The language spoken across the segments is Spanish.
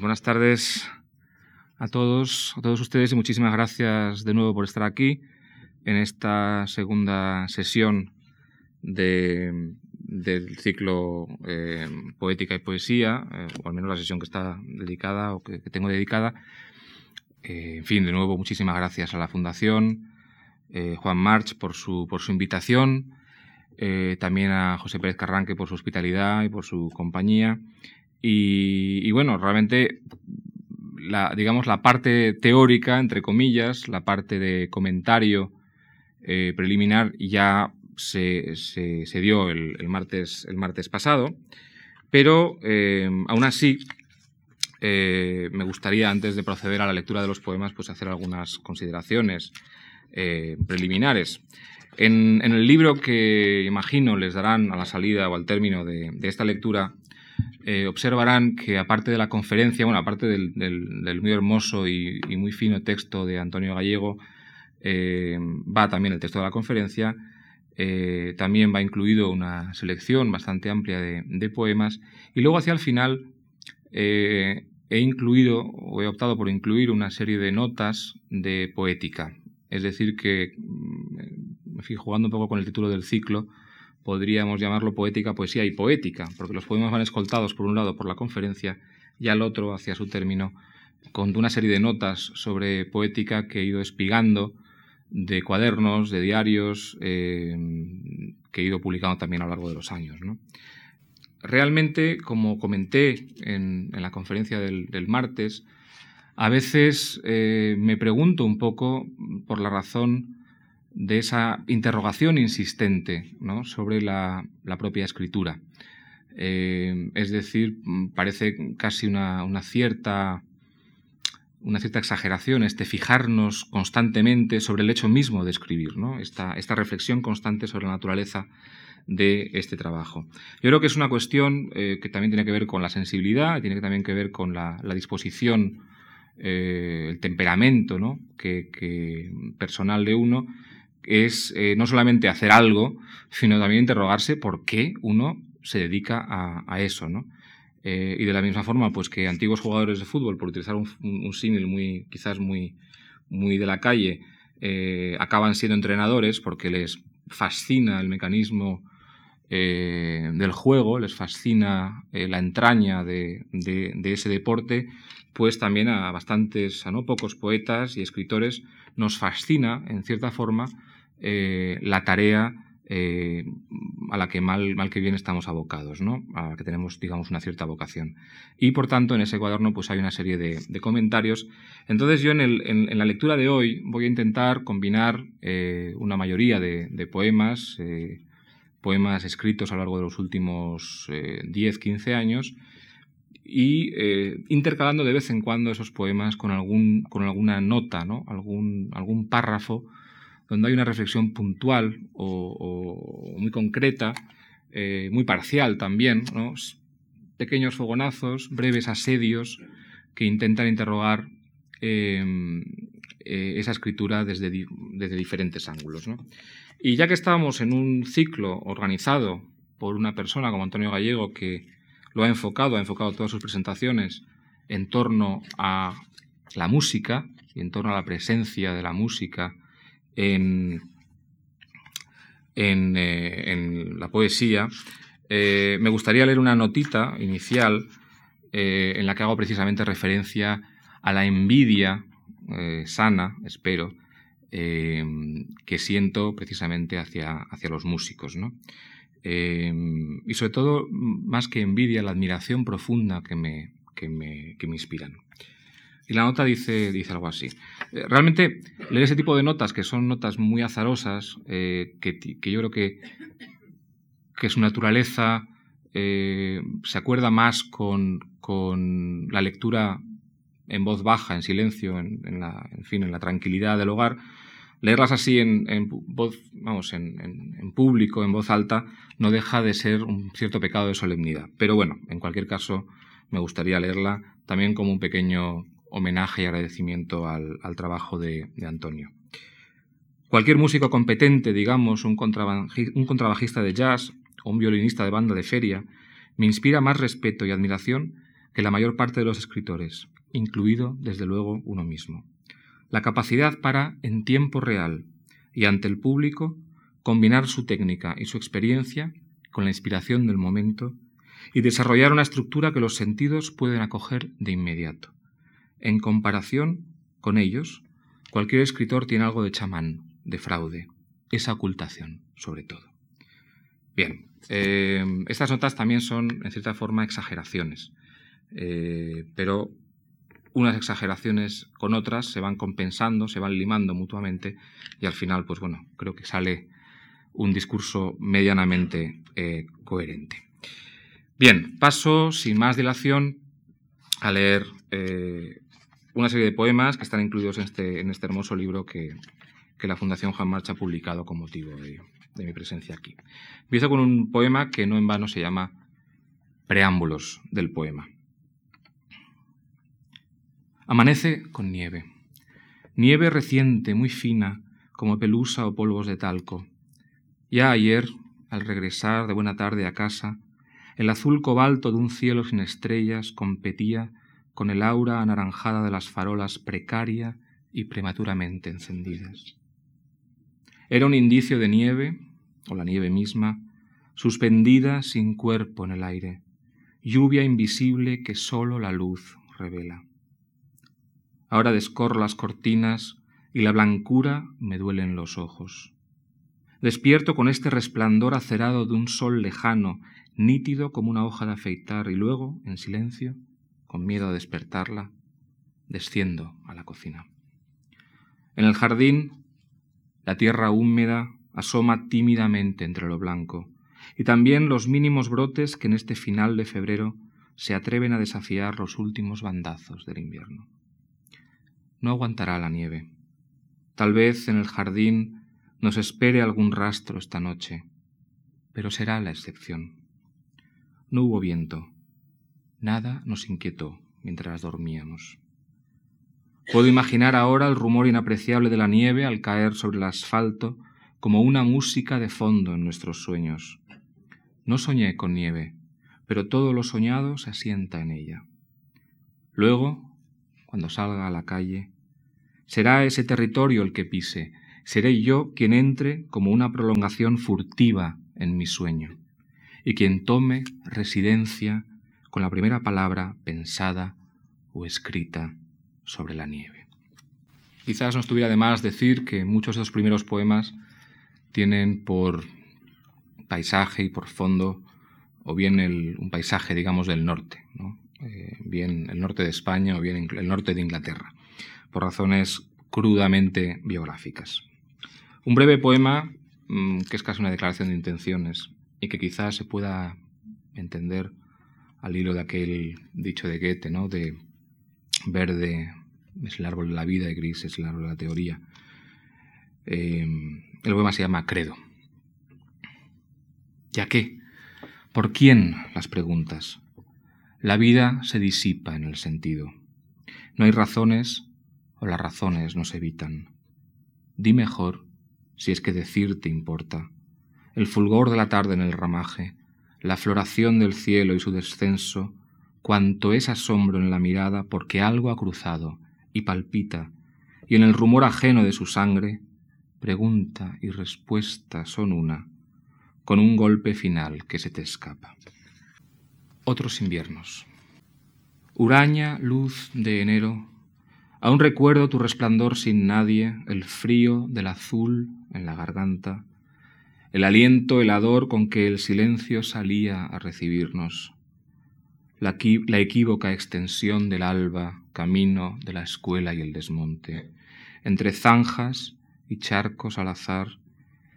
Buenas tardes a todos, a todos ustedes y muchísimas gracias de nuevo por estar aquí en esta segunda sesión del ciclo eh, Poética y Poesía, eh, o al menos la sesión que está dedicada o que, tengo dedicada. Eh, en fin, de nuevo muchísimas gracias a la Fundación, Juan March por su, por su invitación, también a José Pérez Carranque por su hospitalidad y por su compañía y, bueno, realmente la, digamos, la parte teórica, entre comillas, la parte de comentario eh, preliminar ya se, se, dio el, martes, el martes pasado, pero eh, aún así eh, me gustaría, antes de proceder a la lectura de los poemas, pues hacer algunas consideraciones preliminares. En, el libro que imagino les darán a la salida o al término de esta lectura, eh, observarán que aparte de la conferencia, bueno, aparte del, muy hermoso y, muy fino texto de Antonio Gallego, eh, va también el texto de la conferencia, eh, también va incluido una selección bastante amplia de, poemas, y luego hacia el final he incluido, o he optado por incluir una serie de notas de poética, es decir, que, mm, me fui jugando un poco con el título del ciclo, podríamos llamarlo poética, poesía y poética, porque los poemas van escoltados por un lado por la conferencia y al otro, hacia su término, con una serie de notas sobre poética que he ido espigando de cuadernos, de diarios, eh, que he ido publicando también a lo largo de los años. Realmente, como comenté en, la conferencia del, martes, a veces eh, me pregunto un poco por la razón de esa interrogación insistente sobre la, propia escritura. Eh, es decir, parece casi una, cierta, una cierta exageración este fijarnos constantemente sobre el hecho mismo de escribir, esta, esta reflexión constante sobre la naturaleza de este trabajo. Yo creo que es una cuestión eh, que también tiene que ver con la sensibilidad, tiene también que ver con la, disposición, eh, el temperamento que, personal de uno es eh, no solamente hacer algo, sino también interrogarse por qué uno se dedica a, eso, ¿no? Eh, y de la misma forma, pues que antiguos jugadores de fútbol, por utilizar un, símil muy, quizás muy, muy de la calle, eh, acaban siendo entrenadores porque les fascina el mecanismo del juego, les fascina la entraña de, de, ese deporte, pues también a bastantes, a no pocos poetas y escritores nos fascina, en cierta forma, eh, la tarea eh, a la que mal, mal que bien estamos abocados, ¿no? a la que tenemos, digamos, una cierta vocación. Y por tanto, en ese cuaderno pues, hay una serie de, comentarios. Entonces, yo en, la lectura de hoy voy a intentar combinar eh, una mayoría de, poemas, poemas escritos a lo largo de los últimos 10, 15 años, y intercalando de vez en cuando esos poemas con, algún, con alguna nota, ¿no? algún, algún párrafo donde hay una reflexión puntual o, muy concreta, eh, muy parcial también, pequeños fogonazos, breves asedios que intentan interrogar em, eh, esa escritura desde, diferentes ángulos. Y ya que estábamos en un ciclo organizado por una persona como Antonio Gallego que lo ha enfocado, ha enfocado todas sus presentaciones en torno a la música y en torno a la presencia de la música en, eh, la poesía, eh, me gustaría leer una notita inicial eh, en la que hago precisamente referencia a la envidia sana, espero, que siento precisamente hacia, hacia los músicos. y sobre todo, más que envidia, la admiración profunda que me, que me, que me inspiran. Y la nota dice, dice algo así. Eh, realmente, leer ese tipo de notas, que son notas muy azarosas, eh, que, yo creo que, que su naturaleza eh, se acuerda más con, la lectura en voz baja, en silencio, en, la, en fin, en la tranquilidad del hogar, leerlas así en, voz, vamos, en, público, en voz alta, no deja de ser un cierto pecado de solemnidad. Pero bueno, en cualquier caso, me gustaría leerla también como un pequeño homenaje y agradecimiento al, trabajo de, Antonio. Cualquier músico competente, digamos, un, un contrabajista de jazz o un violinista de banda de feria, me inspira más respeto y admiración que la mayor parte de los escritores, incluido desde luego uno mismo. La capacidad para, en tiempo real y ante el público, combinar su técnica y su experiencia con la inspiración del momento y desarrollar una estructura que los sentidos pueden acoger de inmediato. En comparación con ellos, cualquier escritor tiene algo de chamán, de fraude, esa ocultación, sobre todo. Bien, eh, estas notas también son, en cierta forma, exageraciones, eh, pero unas exageraciones con otras se van compensando, se van limando mutuamente y al final, pues bueno, creo que sale un discurso medianamente eh, coherente. Bien, paso sin más dilación a leer una serie de poemas que están incluidos en este, en este hermoso libro que, la Fundación Juan Marcha ha publicado con motivo de, de mi presencia aquí. Empiezo con un poema que no en vano se llama Preámbulos del poema. Amanece con nieve. Nieve reciente, muy fina, como pelusa o polvos de talco. Ya ayer, al regresar de buena tarde a casa, el azul cobalto de un cielo sin estrellas competía con el aura anaranjada de las farolas precaria y prematuramente encendidas. Era un indicio de nieve, o la nieve misma, suspendida sin cuerpo en el aire, lluvia invisible que sólo la luz revela. Ahora descorro las cortinas y la blancura me duele en los ojos. Despierto con este resplandor acerado de un sol lejano nítido como una hoja de afeitar, y luego, en silencio, con miedo a despertarla, desciendo a la cocina. En el jardín, la tierra húmeda asoma tímidamente entre lo blanco, y también los mínimos brotes que en este final de febrero se atreven a desafiar los últimos bandazos del invierno. No aguantará la nieve. Tal vez en el jardín nos espere algún rastro esta noche, pero será la excepción. No hubo viento. Nada nos inquietó mientras dormíamos. Puedo imaginar ahora el rumor inapreciable de la nieve al caer sobre el asfalto como una música de fondo en nuestros sueños. No soñé con nieve, pero todo lo soñado se asienta en ella. Luego, cuando salga a la calle, será ese territorio el que pise, seré yo quien entre como una prolongación furtiva en mi sueño y quien tome residencia con la primera palabra pensada o escrita sobre la nieve. Quizás no estuviera de más decir que muchos de los primeros poemas tienen por paisaje y por fondo o bien un paisaje, digamos, del norte, eh, bien el norte de España o bien el norte de Inglaterra, por razones crudamente biográficas. Un breve poema mm, que es casi una declaración de intenciones, y que quizás se pueda entender al hilo de aquel dicho de Goethe, ¿no? De verde es el árbol de la vida y gris es el árbol de la teoría. Em, el poema se llama Credo. ¿Ya qué? ¿Por quién? Las preguntas. La vida se disipa en el sentido. No hay razones o las razones nos evitan. Di mejor, si es que decirte importa, el fulgor de la tarde en el ramaje, la floración del cielo y su descenso, cuanto es asombro en la mirada porque algo ha cruzado y palpita, y en el rumor ajeno de su sangre, pregunta y respuesta son una, con un golpe final que se te escapa. Otros inviernos. Uraña, luz de enero, aún recuerdo tu resplandor sin nadie, el frío del azul en la garganta, el aliento helador con que el silencio salía a recibirnos, la, equívoca extensión del alba, camino de la escuela y el desmonte, entre zanjas y charcos al azar,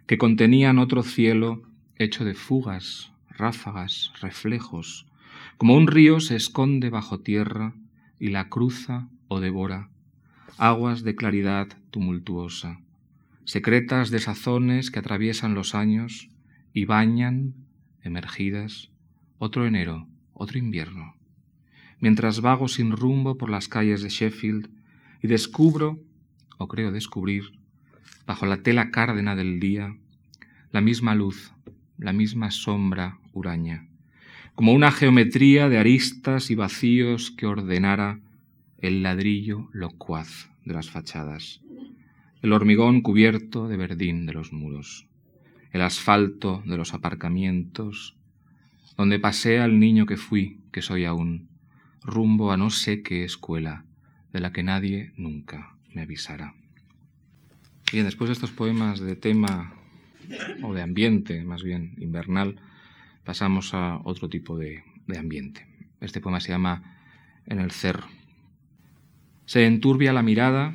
que contenían otro cielo hecho de fugas, ráfagas, reflejos, como un río se esconde bajo tierra y la cruza o devora, aguas de claridad tumultuosa secretas desazones que atraviesan los años y bañan, emergidas, otro enero, otro invierno, mientras vago sin rumbo por las calles de Sheffield y descubro, o creo descubrir, bajo la tela cárdena del día, la misma luz, la misma sombra huraña, como una geometría de aristas y vacíos que ordenara el ladrillo locuaz de las fachadas, el hormigón cubierto de verdín de los muros, el asfalto de los aparcamientos, donde pasea el niño que fui, que soy aún, rumbo a no sé qué escuela, de la que nadie nunca me avisara. Bien, después de estos poemas de tema o de ambiente, más bien invernal, pasamos a otro tipo de, de ambiente. Este poema se llama En el cerro. Se enturbia la mirada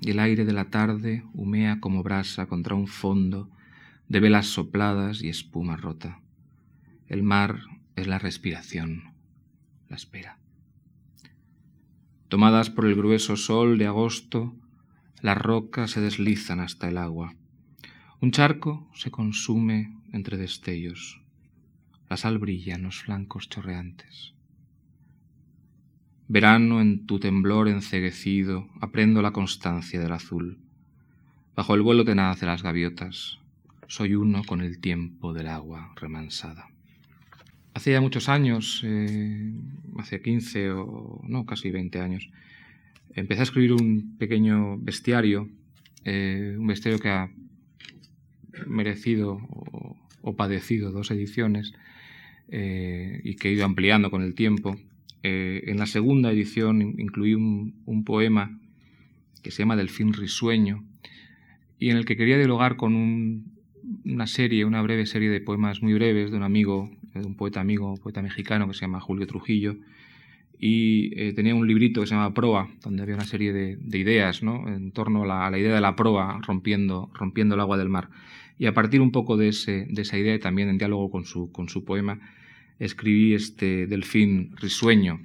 y el aire de la tarde humea como brasa contra un fondo de velas sopladas y espuma rota. El mar es la respiración, la espera. Tomadas por el grueso sol de agosto, las rocas se deslizan hasta el agua. Un charco se consume entre destellos. La sal brilla en los flancos chorreantes. Verano en tu temblor enceguecido, aprendo la constancia del azul. Bajo el vuelo tenaz de las gaviotas, soy uno con el tiempo del agua remansada. Hace ya muchos años, eh, hace 15 o no, casi 20 años, empecé a escribir un pequeño bestiario, eh, un bestiario que ha merecido o, padecido dos ediciones eh, y que he ido ampliando con el tiempo. En la segunda edición incluí un, poema que se llama Delfín Risueño y en el que quería dialogar con una serie, una breve serie de poemas muy breves de un amigo de un poeta amigo, poeta mexicano que se llama Julio Trujillo, y eh, tenía un librito que se llama Proa, donde había una serie de, ideas en torno a la, idea de la proa rompiendo, rompiendo el agua del mar. Y a partir un poco de, esa idea y también en diálogo con su poema, escribí este Delfín risueño.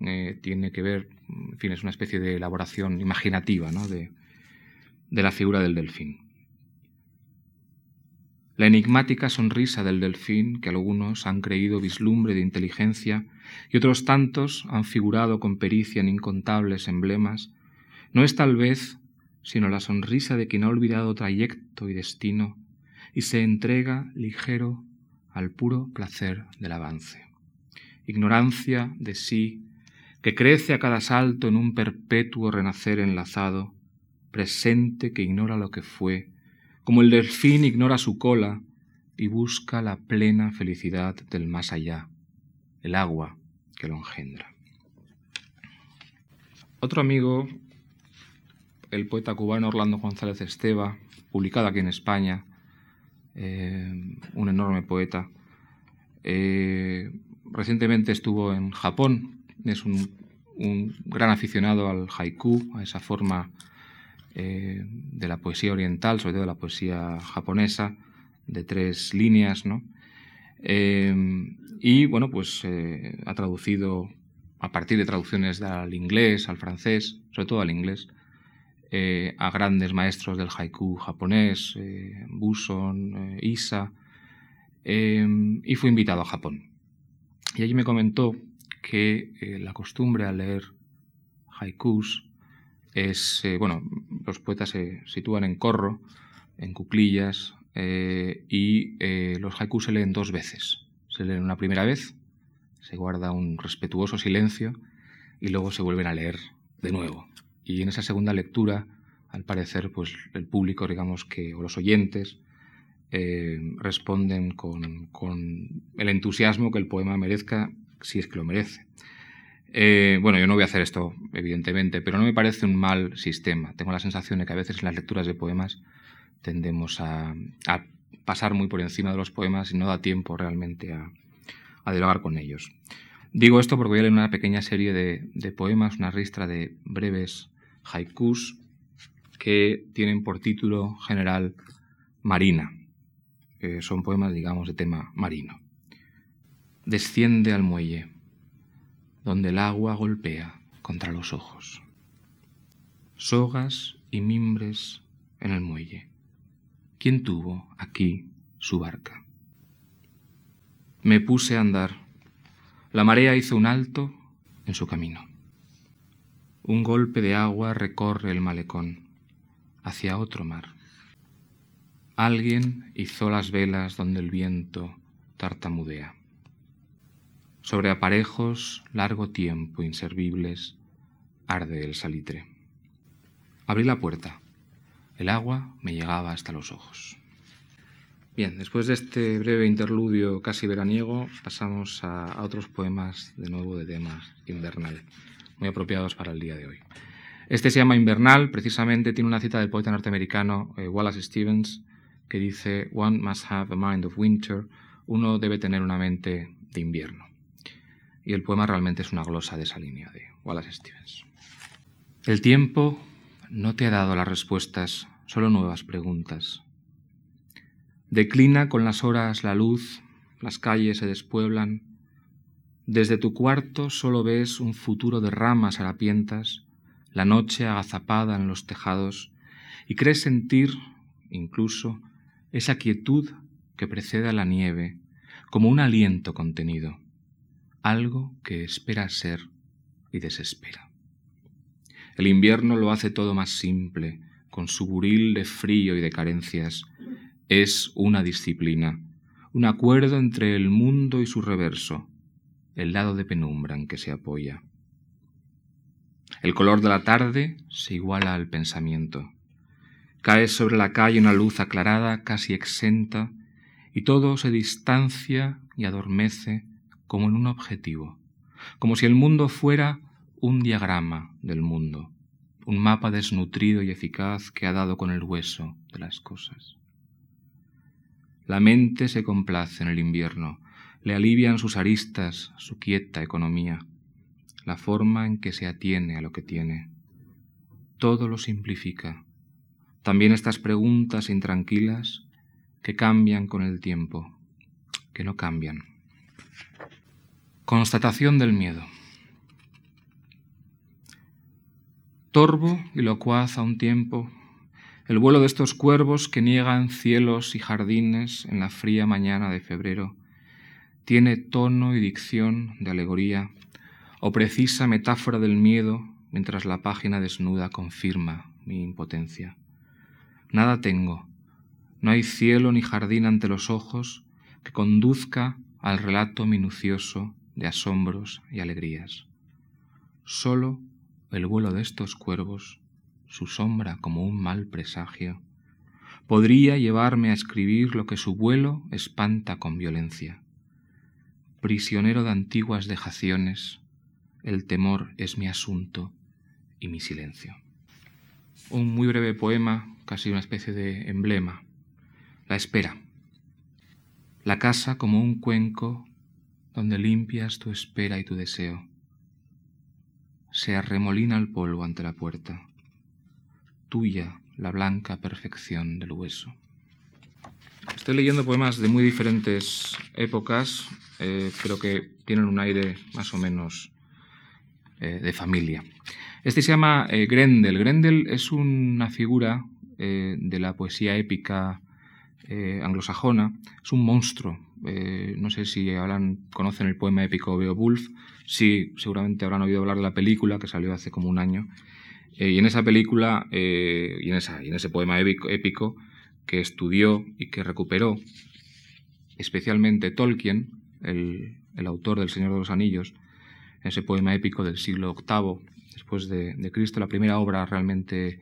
Eh, tiene que ver, en fin, es una especie de elaboración imaginativa ¿no? de, de la figura del delfín. La enigmática sonrisa del delfín, que algunos han creído vislumbre de inteligencia y otros tantos han figurado con pericia en incontables emblemas, no es tal vez sino la sonrisa de quien ha olvidado trayecto y destino y se entrega ligero al puro placer del avance. Ignorancia de sí, que crece a cada salto en un perpetuo renacer enlazado, presente que ignora lo que fue, como el delfín ignora su cola y busca la plena felicidad del más allá, el agua que lo engendra. Otro amigo, el poeta cubano Orlando González Esteva, publicado aquí en España, eh, un enorme poeta, eh, recientemente estuvo en Japón, es un, gran aficionado al haiku, a esa forma eh, de la poesía oriental, sobre todo de la poesía japonesa, de tres líneas, ¿no? Y bueno, pues ha traducido a partir de traducciones al inglés, al francés, sobre todo al inglés, a grandes maestros del haiku japonés, Buson, Isa, y fue invitado a Japón. Y allí me comentó que la costumbre al leer haikus es, eh, bueno, los poetas se sitúan en corro, en cuclillas, eh, y eh, los haikus se leen dos veces. Se leen una primera vez, se guarda un respetuoso silencio y luego se vuelven a leer de nuevo. Y en esa segunda lectura, al parecer, pues el público, digamos que, o los oyentes, responden con, con el entusiasmo que el poema merezca, si es que lo merece. Eh, bueno, yo no voy a hacer esto, evidentemente, pero no me parece un mal sistema. Tengo la sensación de que a veces en las lecturas de poemas tendemos a, pasar muy por encima de los poemas y no da tiempo realmente a, dialogar con ellos. Digo esto porque voy a leer una pequeña serie de, poemas, una ristra de breves haikus que tienen por título general Marina, son poemas, digamos, de tema marino. Desciende al muelle donde el agua golpea contra los ojos. Sogas y mimbres en el muelle. ¿Quién tuvo aquí su barca? Me puse a andar. La marea hizo un alto en su camino. Un golpe de agua recorre el malecón hacia otro mar. Alguien hizo las velas donde el viento tartamudea. Sobre aparejos largo tiempo inservibles arde el salitre. Abrí la puerta. El agua me llegaba hasta los ojos. Bien, después de este breve interludio casi veraniego, pasamos a, otros poemas de nuevo de temas invernal, muy apropiados para el día de hoy. Este se llama Invernal, precisamente tiene una cita del poeta norteamericano eh, Wallace Stevens que dice, One must have a mind of winter, uno debe tener una mente de invierno. Y el poema realmente es una glosa de esa línea de Wallace Stevens. El tiempo no te ha dado las respuestas, solo nuevas preguntas. Declina con las horas la luz, las calles se despueblan. Desde tu cuarto solo ves un futuro de ramas harapientas, la noche agazapada en los tejados, y crees sentir, incluso, esa quietud que precede a la nieve, como un aliento contenido, algo que espera ser y desespera. El invierno lo hace todo más simple, con su buril de frío y de carencias, es una disciplina, un acuerdo entre el mundo y su reverso, el lado de penumbra en que se apoya. El color de la tarde se iguala al pensamiento. Cae sobre la calle una luz aclarada, casi exenta, y todo se distancia y adormece como en un objetivo, como si el mundo fuera un diagrama del mundo, un mapa desnutrido y eficaz que ha dado con el hueso de las cosas. La mente se complace en el invierno, le alivian sus aristas, su quieta economía, la forma en que se atiene a lo que tiene. Todo lo simplifica. También estas preguntas intranquilas que cambian con el tiempo, que no cambian. Constatación del miedo. Torvo y locuaz a un tiempo, el vuelo de estos cuervos que niegan cielos y jardines en la fría mañana de febrero tiene tono y dicción de alegoría o precisa metáfora del miedo mientras la página desnuda confirma mi impotencia. Nada tengo, no hay cielo ni jardín ante los ojos que conduzca al relato minucioso de asombros y alegrías. Solo el vuelo de estos cuervos su sombra como un mal presagio, podría llevarme a escribir lo que su vuelo espanta con violencia. Prisionero de antiguas dejaciones, el temor es mi asunto y mi silencio. Un muy breve poema, casi una especie de emblema. La espera. La casa como un cuenco donde limpias tu espera y tu deseo. Se arremolina el polvo ante la puerta tuya la blanca perfección del hueso. Estoy leyendo poemas de muy diferentes épocas, eh, pero que tienen un aire más o menos eh, de familia. Este se llama eh, Grendel. Grendel es una figura de la poesía épica anglosajona, es un monstruo. no sé si conocen el poema épico Beowulf, sí, seguramente habrán oído hablar de la película que salió hace como un año y en esa película y, en esa, en ese poema épico, que estudió y que recuperó especialmente Tolkien, el, autor del Señor de los Anillos, ese poema épico del siglo VIII después de, Cristo, la primera obra realmente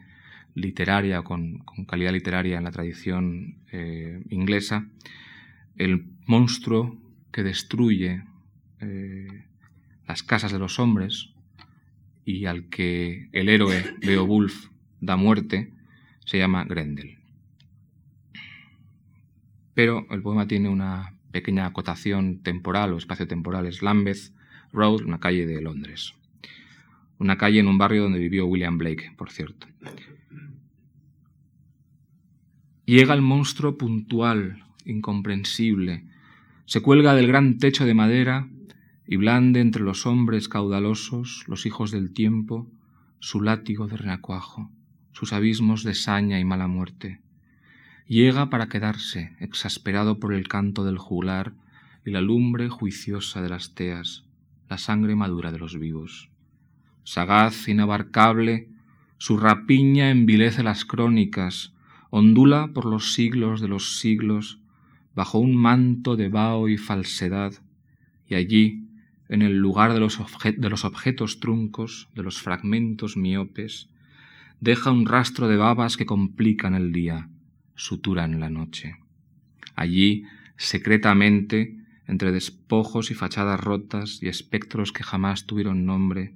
literaria, con, calidad literaria en la tradición eh, inglesa, el monstruo que destruye las casas de los hombres, y al que el héroe Beowulf da muerte, se llama Grendel. Pero el poema tiene una pequeña acotación temporal o espacio-temporal, es Lambeth Road, una calle de Londres. Una calle en un barrio donde vivió William Blake, por cierto. Llega el monstruo puntual, incomprensible, se cuelga del gran techo de madera y blande entre los hombres caudalosos, los hijos del tiempo, su látigo de renacuajo, sus abismos de saña y mala muerte. Llega para quedarse, exasperado por el canto del juglar y la lumbre juiciosa de las teas, la sangre madura de los vivos. Sagaz, inabarcable, su rapiña envilece las crónicas, ondula por los siglos de los siglos, bajo un manto de vaho y falsedad, y allí, en el lugar de los, de los objetos truncos, de los fragmentos miopes, deja un rastro de babas que complican el día, suturan la noche. Allí, secretamente, entre despojos y fachadas rotas y espectros que jamás tuvieron nombre,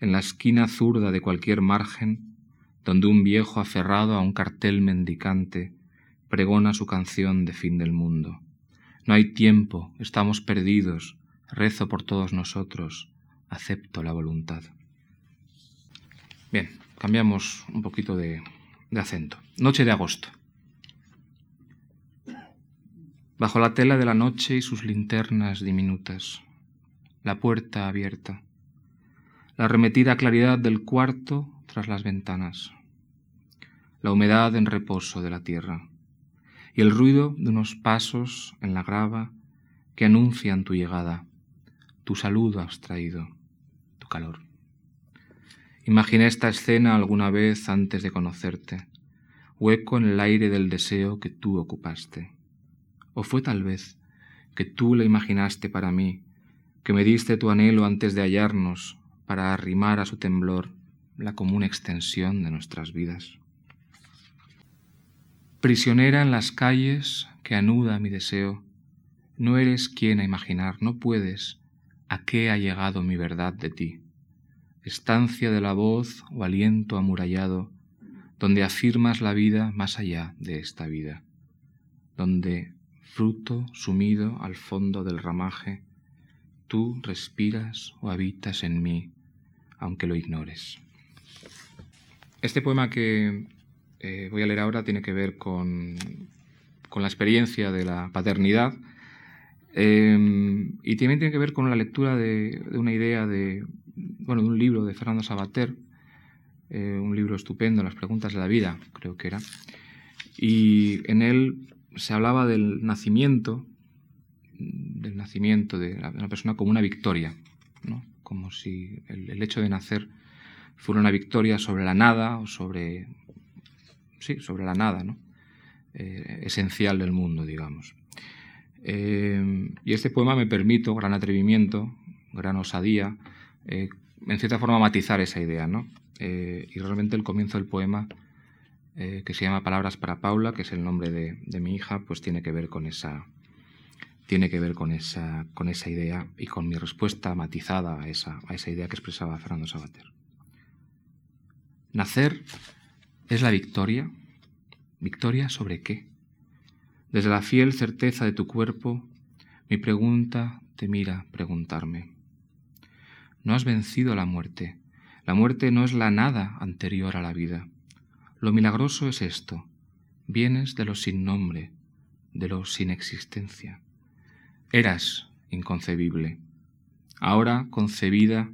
en la esquina zurda de cualquier margen, donde un viejo aferrado a un cartel mendicante pregona su canción de fin del mundo. No hay tiempo, estamos perdidos, rezo por todos nosotros, acepto la voluntad. Bien, cambiamos un poquito de, de acento. Noche de agosto. Bajo la tela de la noche y sus linternas diminutas, la puerta abierta, la arremetida claridad del cuarto tras las ventanas, la humedad en reposo de la tierra y el ruido de unos pasos en la grava que anuncian tu llegada, tu saludo abstraído, tu calor. Imaginé esta escena alguna vez antes de conocerte, hueco en el aire del deseo que tú ocupaste. O fue tal vez que tú la imaginaste para mí, que me diste tu anhelo antes de hallarnos, para arrimar a su temblor la común extensión de nuestras vidas. Prisionera en las calles que anuda mi deseo, no eres quien a imaginar, no puedes a qué ha llegado mi verdad de ti. Estancia de la voz o aliento amurallado, donde afirmas la vida más allá de esta vida, donde, fruto sumido al fondo del ramaje, tú respiras o habitas en mí aunque lo ignores. Este poema que eh, voy a leer ahora tiene que ver con, la experiencia de la paternidad em, y también tiene que ver con la lectura de, una idea de, bueno, de un libro de Fernando Sabater, eh, un libro estupendo, Las preguntas de la vida, creo que era, y en él se hablaba del nacimiento, del nacimiento de una persona como una victoria, ¿no? como si el, hecho de nacer fuera una victoria sobre la nada o sobre, sí, sobre la nada, ¿no? Eh, esencial del mundo, digamos. Eh, y este poema me permite, gran atrevimiento, gran osadía, eh, en cierta forma matizar esa idea, ¿no? y realmente el comienzo del poema, que se llama Palabras para Paula, que es el nombre de, de mi hija, pues tiene que ver con esa, tiene que ver con esa, con esa idea y con mi respuesta matizada a esa, a esa idea que expresaba Fernando Sabater. Nacer es la victoria. ¿Victoria sobre qué? Desde la fiel certeza de tu cuerpo, mi pregunta te mira preguntarme. No has vencido la muerte. La muerte no es la nada anterior a la vida. Lo milagroso es esto. Vienes de lo sin nombre, de lo sin existencia. Eras inconcebible. Ahora, concebida,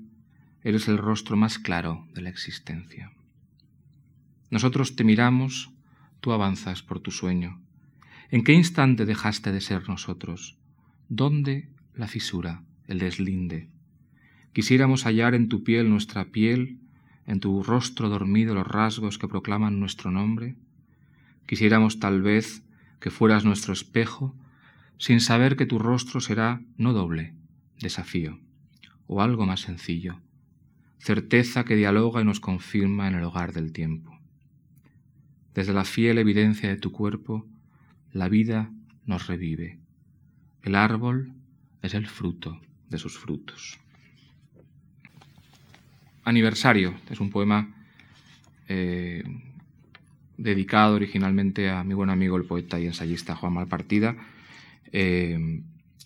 eres el rostro más claro de la existencia. Nosotros te miramos, tú avanzas por tu sueño. ¿En qué instante dejaste de ser nosotros? ¿Dónde la fisura, el deslinde? Quisiéramos hallar en tu piel nuestra piel, en tu rostro dormido los rasgos que proclaman nuestro nombre. Quisiéramos tal vez que fueras nuestro espejo sin saber que tu rostro será no doble, desafío, o algo más sencillo, certeza que dialoga y nos confirma en el hogar del tiempo. Desde la fiel evidencia de tu cuerpo, la vida nos revive. El árbol es el fruto de sus frutos. Aniversario es un poema eh, dedicado originalmente a mi buen amigo el poeta y ensayista Juan Malpartida, eh,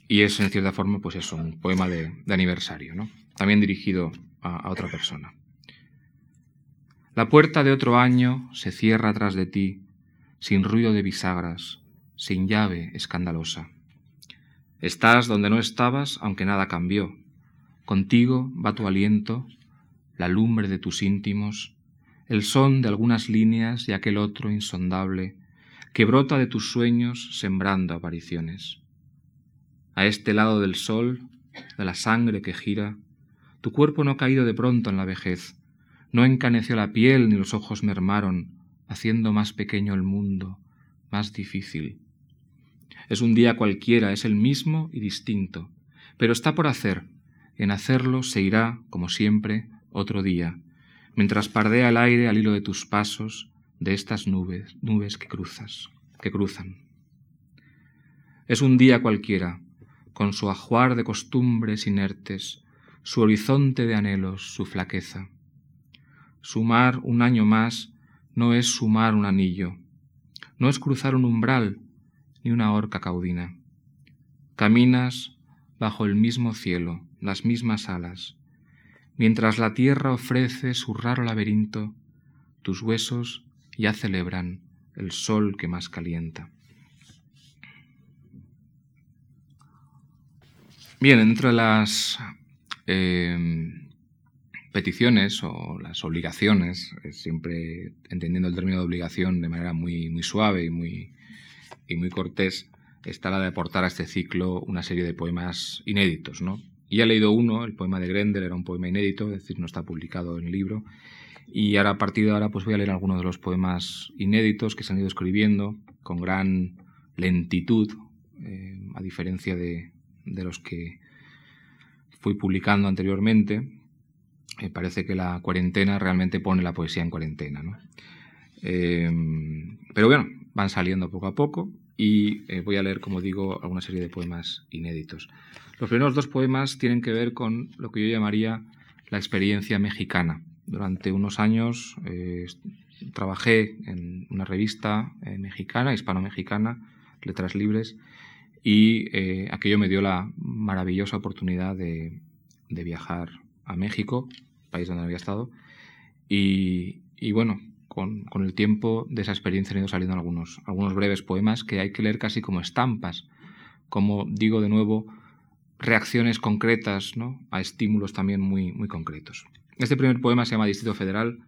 y es, en cierta forma, pues eso, un poema de, aniversario, ¿no? También dirigido a, a otra persona. La puerta de otro año se cierra tras de ti, sin ruido de bisagras, sin llave escandalosa. Estás donde no estabas, aunque nada cambió. Contigo va tu aliento, la lumbre de tus íntimos, el son de algunas líneas y aquel otro insondable que brota de tus sueños sembrando apariciones. A este lado del sol, de la sangre que gira, tu cuerpo no ha caído de pronto en la vejez, no encaneció la piel ni los ojos mermaron, haciendo más pequeño el mundo, más difícil. Es un día cualquiera, es el mismo y distinto, pero está por hacer, en hacerlo se irá, como siempre, otro día, mientras pardea el aire al hilo de tus pasos de estas nubes, nubes que cruzas, que cruzan. Es un día cualquiera, con su ajuar de costumbres inertes, su horizonte de anhelos, su flaqueza. Sumar un año más no es sumar un anillo, no es cruzar un umbral ni una horca caudina. Caminas bajo el mismo cielo, las mismas alas. Mientras la tierra ofrece su raro laberinto, tus huesos ya celebran el sol que más calienta. Bien, entre las em, peticiones o las obligaciones, siempre entendiendo el término de obligación de manera muy, suave y muy, y muy cortés, está la de aportar a este ciclo una serie de poemas inéditos, ¿no? Y he leído uno, el poema de Grendel, era un poema inédito, es decir, no está publicado en el libro. Y ahora, a partir de ahora, pues voy a leer algunos de los poemas inéditos que se han ido escribiendo con gran lentitud, eh, a diferencia de, los que fui publicando anteriormente. Me parece que la cuarentena realmente pone la poesía en cuarentena. ¿no? Eh, pero bueno, van saliendo poco a poco y eh, voy a leer, como digo, alguna serie de poemas inéditos. Los primeros dos poemas tienen que ver con lo que yo llamaría la experiencia mexicana. Durante unos años eh, trabajé en una revista eh, mexicana, hispano-mexicana, Letras Libres, y aquello me dio la maravillosa oportunidad de, viajar a México, país donde había estado, y, y bueno, con, el tiempo de esa experiencia han ido saliendo algunos, algunos breves poemas que hay que leer casi como estampas, como digo de nuevo, reacciones concretas ¿no? a estímulos también muy, muy concretos. Este primer poema se llama Distrito Federal,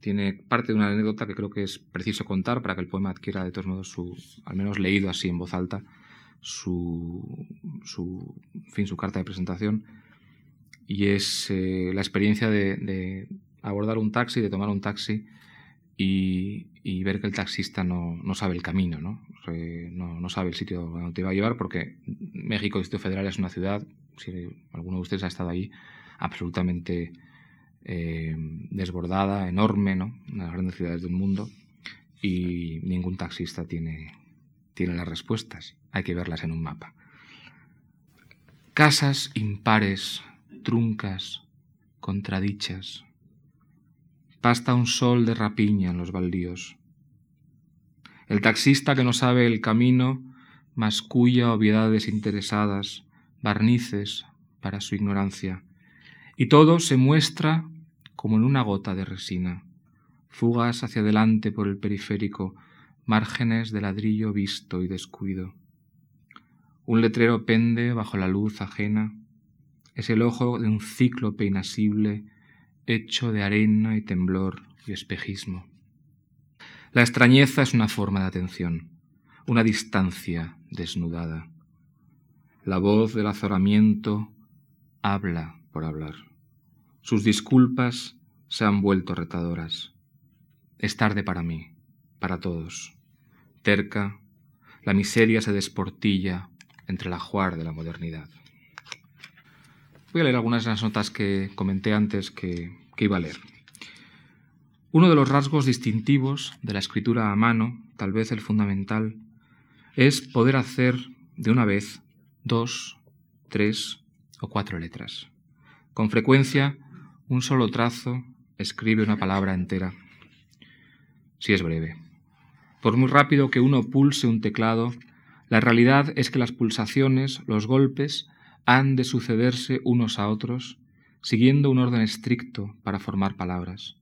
tiene parte de una anécdota que creo que es preciso contar para que el poema adquiera de todos modos su, al menos leído así en voz alta, su, su, fin, su carta de presentación, y es eh, la experiencia de, de abordar un taxi, de tomar un taxi y, ver que el taxista no, sabe el camino, ¿no? ¿no? sabe el sitio donde te va a llevar, porque México, Distrito Federal, es una ciudad, si alguno de ustedes ha estado ahí, absolutamente eh, desbordada, enorme, ¿no? Una de las grandes ciudades del mundo, y ningún taxista tiene, tiene las respuestas, hay que verlas en un mapa. Casas impares, truncas, contradichas, Basta un sol de rapiña en los baldíos. El taxista que no sabe el camino masculla obviedades interesadas, barnices para su ignorancia, y todo se muestra como en una gota de resina, fugas hacia adelante por el periférico, márgenes de ladrillo visto y descuido. Un letrero pende bajo la luz ajena, es el ojo de un cíclope inasible hecho de arena y temblor y espejismo. La extrañeza es una forma de atención, una distancia desnudada. La voz del azoramiento habla por hablar. Sus disculpas se han vuelto retadoras. Es tarde para mí, para todos. Terca, la miseria se desportilla entre la ajuar de la modernidad. Voy a leer algunas de las notas que comenté antes que, iba a leer. Uno de los rasgos distintivos de la escritura a mano, tal vez el fundamental, es poder hacer de una vez dos, tres o cuatro letras. Con frecuencia, un solo trazo escribe una palabra entera, si es breve. Por muy rápido que uno pulse un teclado, la realidad es que las pulsaciones, los golpes, han de sucederse unos a otros, siguiendo un orden estricto para formar palabras.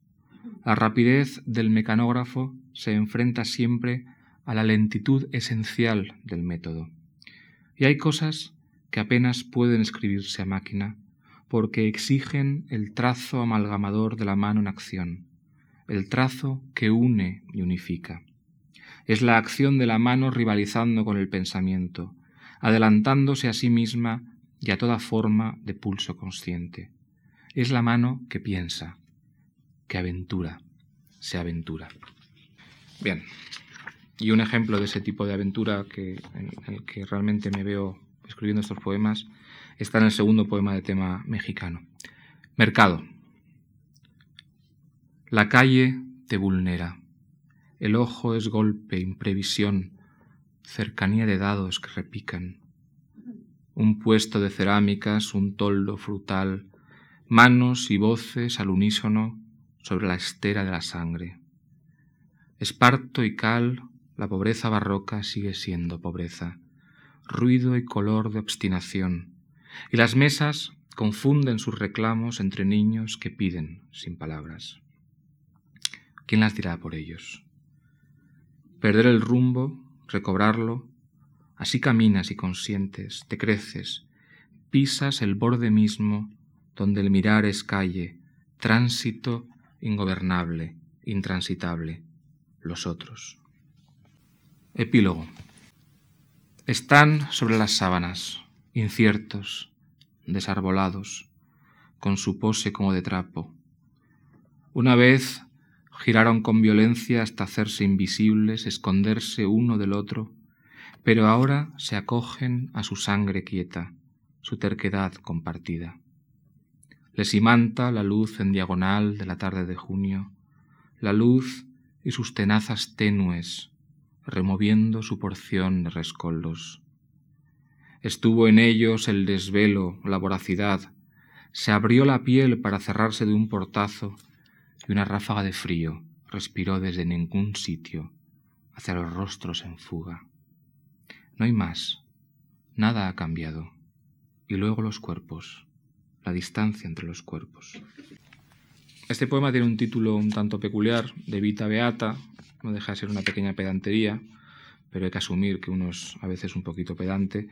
La rapidez del mecanógrafo se enfrenta siempre a la lentitud esencial del método. Y hay cosas que apenas pueden escribirse a máquina porque exigen el trazo amalgamador de la mano en acción, el trazo que une y unifica. Es la acción de la mano rivalizando con el pensamiento, adelantándose a sí misma y a toda forma de pulso consciente. Es la mano que piensa, que aventura, se aventura. Bien, y un ejemplo de ese tipo de aventura que, en el que realmente me veo escribiendo estos poemas está en el segundo poema de tema mexicano. Mercado. La calle te vulnera. El ojo es golpe, imprevisión, cercanía de dados que repican. Un puesto de cerámicas, un toldo frutal, manos y voces al unísono sobre la estera de la sangre. Esparto y cal, la pobreza barroca sigue siendo pobreza, ruido y color de obstinación, y las mesas confunden sus reclamos entre niños que piden sin palabras. ¿Quién las dirá por ellos? Perder el rumbo, recobrarlo, así caminas y consientes, te creces, pisas el borde mismo donde el mirar es calle, tránsito ingobernable, intransitable, los otros. Epílogo. Están sobre las sábanas, inciertos, desarbolados, con su pose como de trapo. Una vez giraron con violencia hasta hacerse invisibles, esconderse uno del otro, pero ahora se acogen a su sangre quieta, su terquedad compartida. Les imanta la luz en diagonal de la tarde de junio, la luz y sus tenazas tenues, removiendo su porción de rescoldos. Estuvo en ellos el desvelo, la voracidad, se abrió la piel para cerrarse de un portazo y una ráfaga de frío respiró desde ningún sitio hacia los rostros en fuga. No hay más, nada ha cambiado. Y luego los cuerpos, la distancia entre los cuerpos. Este poema tiene un título un tanto peculiar, de Vita Beata, no deja de ser una pequeña pedantería, pero hay que asumir que uno es a veces un poquito pedante.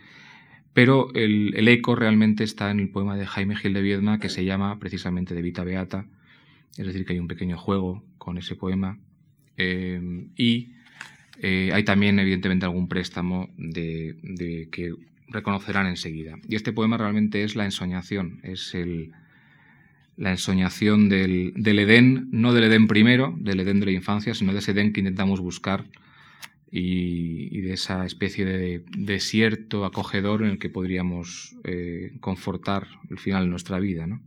Pero el, eco realmente está en el poema de Jaime Gil de Viedma que se llama precisamente de Vita Beata, es decir, que hay un pequeño juego con ese poema. Eh, y eh, hay también, evidentemente, algún préstamo de, que reconocerán enseguida. Y este poema realmente es la ensoñación, es la ensoñación del, Edén, no del Edén primero, del Edén de la infancia, sino de ese Edén que intentamos buscar y, de esa especie de desierto acogedor en el que podríamos eh, confortar el final de nuestra vida. ¿no?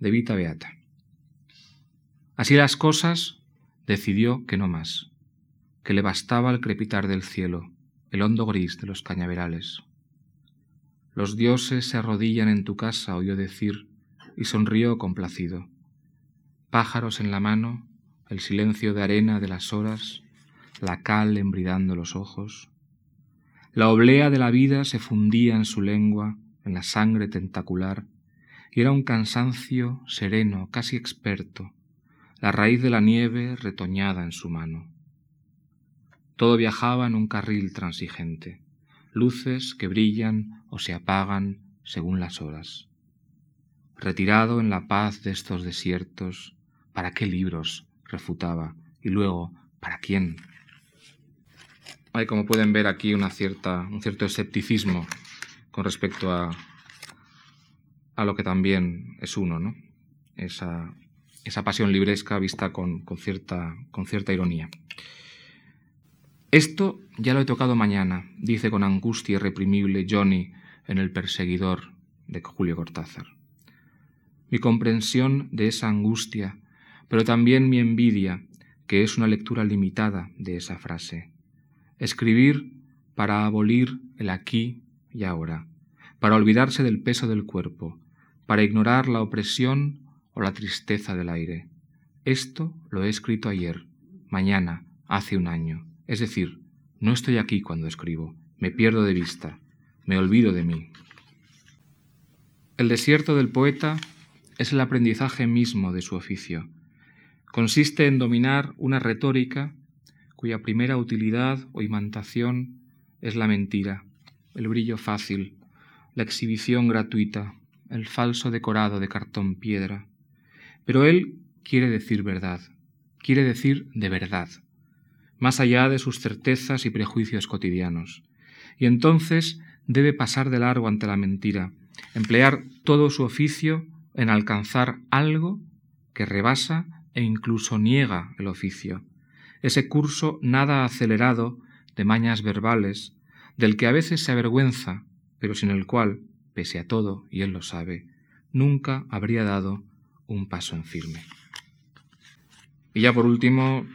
De Vita Beata. Así las cosas, decidió que no más, que le bastaba el crepitar del cielo, el hondo gris de los cañaverales. Los dioses se arrodillan en tu casa, oyó decir, y sonrió complacido. Pájaros en la mano, el silencio de arena de las horas, la cal embridando los ojos. La oblea de la vida se fundía en su lengua, en la sangre tentacular, y era un cansancio sereno, casi experto, la raíz de la nieve retoñada en su mano. Todo viajaba en un carril transigente, luces que brillan o se apagan según las horas retirado en la paz de estos desiertos, ¿para qué libros? refutaba. Y luego, ¿para quién? Hay, como pueden ver aquí, una cierta, un cierto escepticismo con respecto a, a lo que también es uno, ¿no? Esa, esa pasión libresca vista con, con, cierta, con cierta ironía. Esto ya lo he tocado mañana, dice con angustia irreprimible Johnny en El perseguidor de Julio Cortázar mi comprensión de esa angustia, pero también mi envidia, que es una lectura limitada de esa frase. Escribir para abolir el aquí y ahora, para olvidarse del peso del cuerpo, para ignorar la opresión o la tristeza del aire. Esto lo he escrito ayer, mañana, hace un año. Es decir, no estoy aquí cuando escribo, me pierdo de vista, me olvido de mí. El desierto del poeta es el aprendizaje mismo de su oficio. Consiste en dominar una retórica cuya primera utilidad o imantación es la mentira, el brillo fácil, la exhibición gratuita, el falso decorado de cartón piedra. Pero él quiere decir verdad, quiere decir de verdad, más allá de sus certezas y prejuicios cotidianos. Y entonces debe pasar de largo ante la mentira, emplear todo su oficio en alcanzar algo que rebasa e incluso niega el oficio, ese curso nada acelerado de mañas verbales, del que a veces se avergüenza, pero sin el cual, pese a todo, y él lo sabe, nunca habría dado un paso en firme. Y ya por último,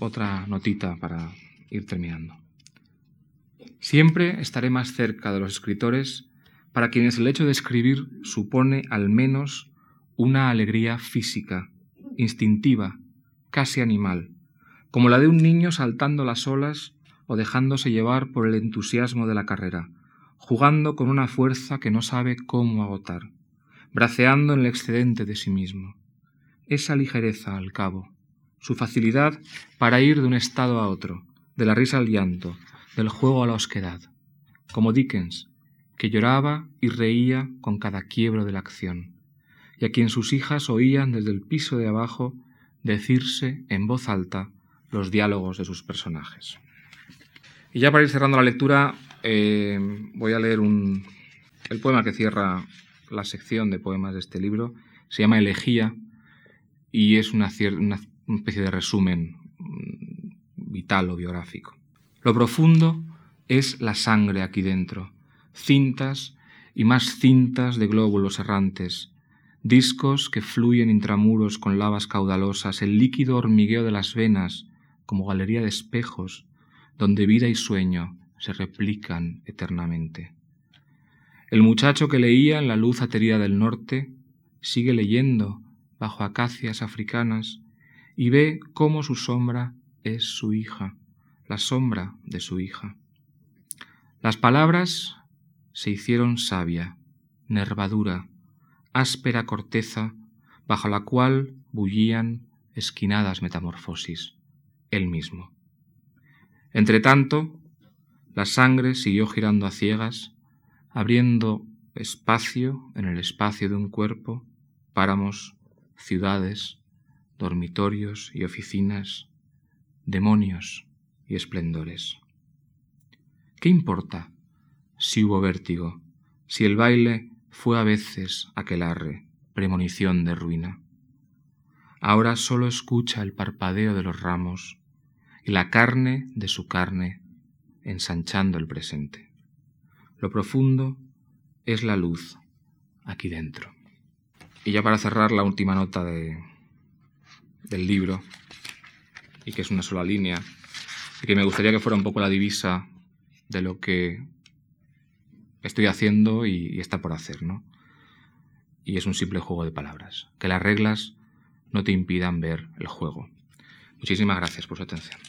otra notita para ir terminando. Siempre estaré más cerca de los escritores para quienes el hecho de escribir supone al menos una alegría física, instintiva, casi animal, como la de un niño saltando las olas o dejándose llevar por el entusiasmo de la carrera, jugando con una fuerza que no sabe cómo agotar, braceando en el excedente de sí mismo. Esa ligereza, al cabo, su facilidad para ir de un estado a otro, de la risa al llanto, del juego a la osquedad, como Dickens, que lloraba y reía con cada quiebro de la acción, y a quien sus hijas oían desde el piso de abajo decirse en voz alta los diálogos de sus personajes. Y ya para ir cerrando la lectura, eh, voy a leer un, el poema que cierra la sección de poemas de este libro. Se llama Elegía y es una, una especie de resumen mm, vital o biográfico. Lo profundo es la sangre aquí dentro, cintas y más cintas de glóbulos errantes, discos que fluyen intramuros con lavas caudalosas, el líquido hormigueo de las venas, como galería de espejos, donde vida y sueño se replican eternamente. El muchacho que leía en la luz aterida del norte sigue leyendo bajo acacias africanas y ve cómo su sombra es su hija la sombra de su hija. Las palabras se hicieron savia, nervadura, áspera corteza bajo la cual bullían esquinadas metamorfosis, él mismo. Entretanto, la sangre siguió girando a ciegas, abriendo espacio en el espacio de un cuerpo, páramos, ciudades, dormitorios y oficinas, demonios, y esplendores. ¿Qué importa si hubo vértigo, si el baile fue a veces aquelarre, premonición de ruina? Ahora solo escucha el parpadeo de los ramos y la carne de su carne ensanchando el presente. Lo profundo es la luz aquí dentro. Y ya para cerrar la última nota de, del libro, y que es una sola línea, y que me gustaría que fuera un poco la divisa de lo que estoy haciendo y, está por hacer, ¿no? Y es un simple juego de palabras. Que las reglas no te impidan ver el juego. Muchísimas gracias por su atención.